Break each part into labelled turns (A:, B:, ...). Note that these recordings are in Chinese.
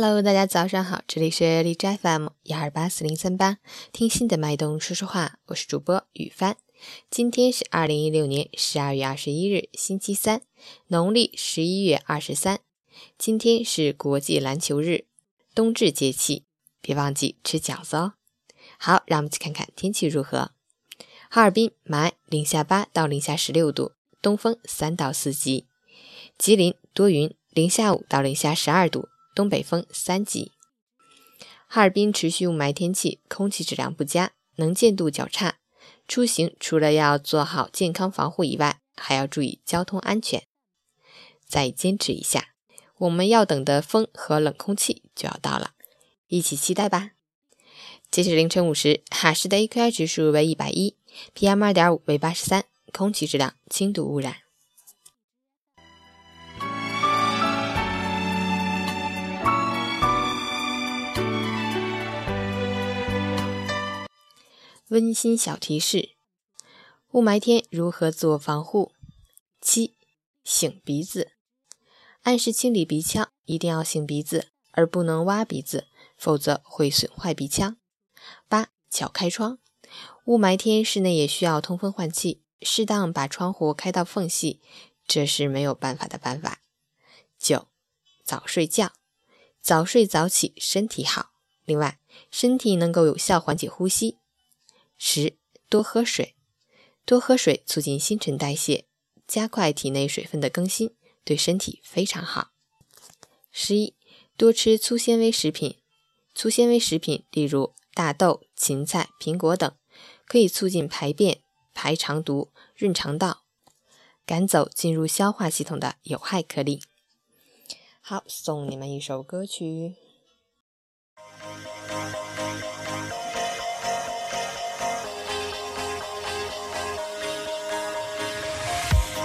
A: Hello，大家早上好，这里是荔枝 FM 幺二八四零三八，听心的脉动说说话，我是主播雨帆。今天是二零一六年十二月二十一日，星期三，农历十一月二十三。今天是国际篮球日，冬至节气，别忘记吃饺子哦。好，让我们去看看天气如何。哈尔滨霾，零下八到零下十六度，东风三到四级。吉林多云，零下五到零下十二度。东北风三级，哈尔滨持续雾霾天气，空气质量不佳，能见度较差。出行除了要做好健康防护以外，还要注意交通安全。再坚持一下，我们要等的风和冷空气就要到了，一起期待吧。截止凌晨五时，哈市的 AQI 指数为一百一，PM 二点五为八十三，空气质量轻度污染。温馨小提示：雾霾天如何自我防护？七、擤鼻子，按时清理鼻腔，一定要擤鼻子，而不能挖鼻子，否则会损坏鼻腔。八、巧开窗，雾霾天室内也需要通风换气，适当把窗户开到缝隙，这是没有办法的办法。九、早睡觉，早睡早起身体好，另外身体能够有效缓解呼吸。十多喝水，多喝水促进新陈代谢，加快体内水分的更新，对身体非常好。十一多吃粗纤维食品，粗纤维食品例如大豆、芹菜、苹果等，可以促进排便、排肠毒、润肠道，赶走进入消化系统的有害颗粒。好，送你们一首歌曲。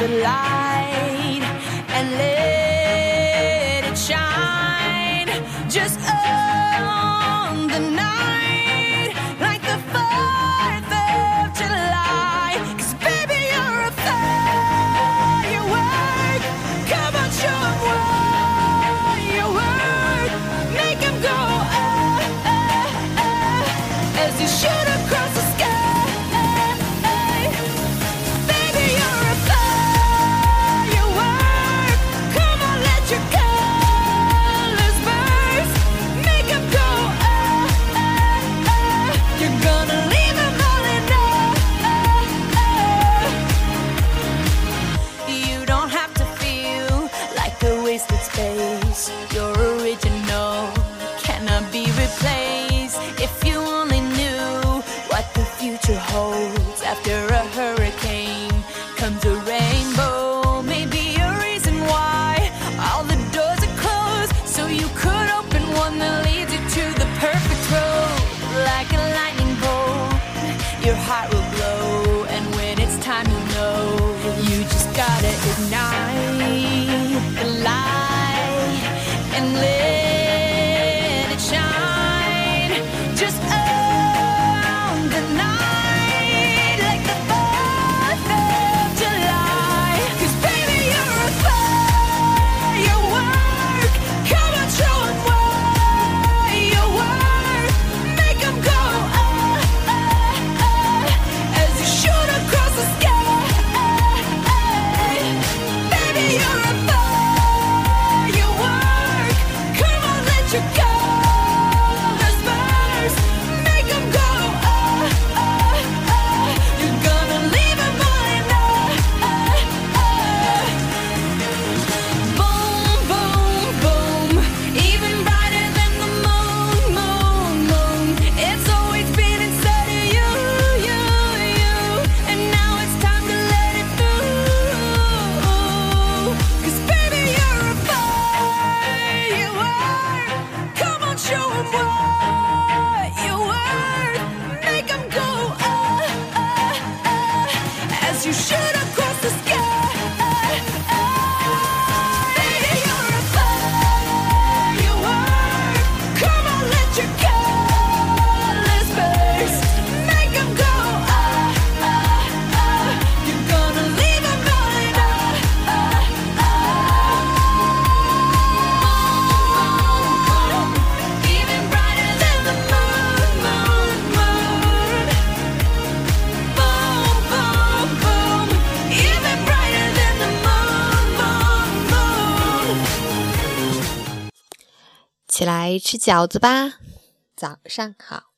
B: the light and let it shine just on the night space. You're original, cannot be replaced. If you only knew what the future holds after a
A: 起来吃饺子吧！早上好。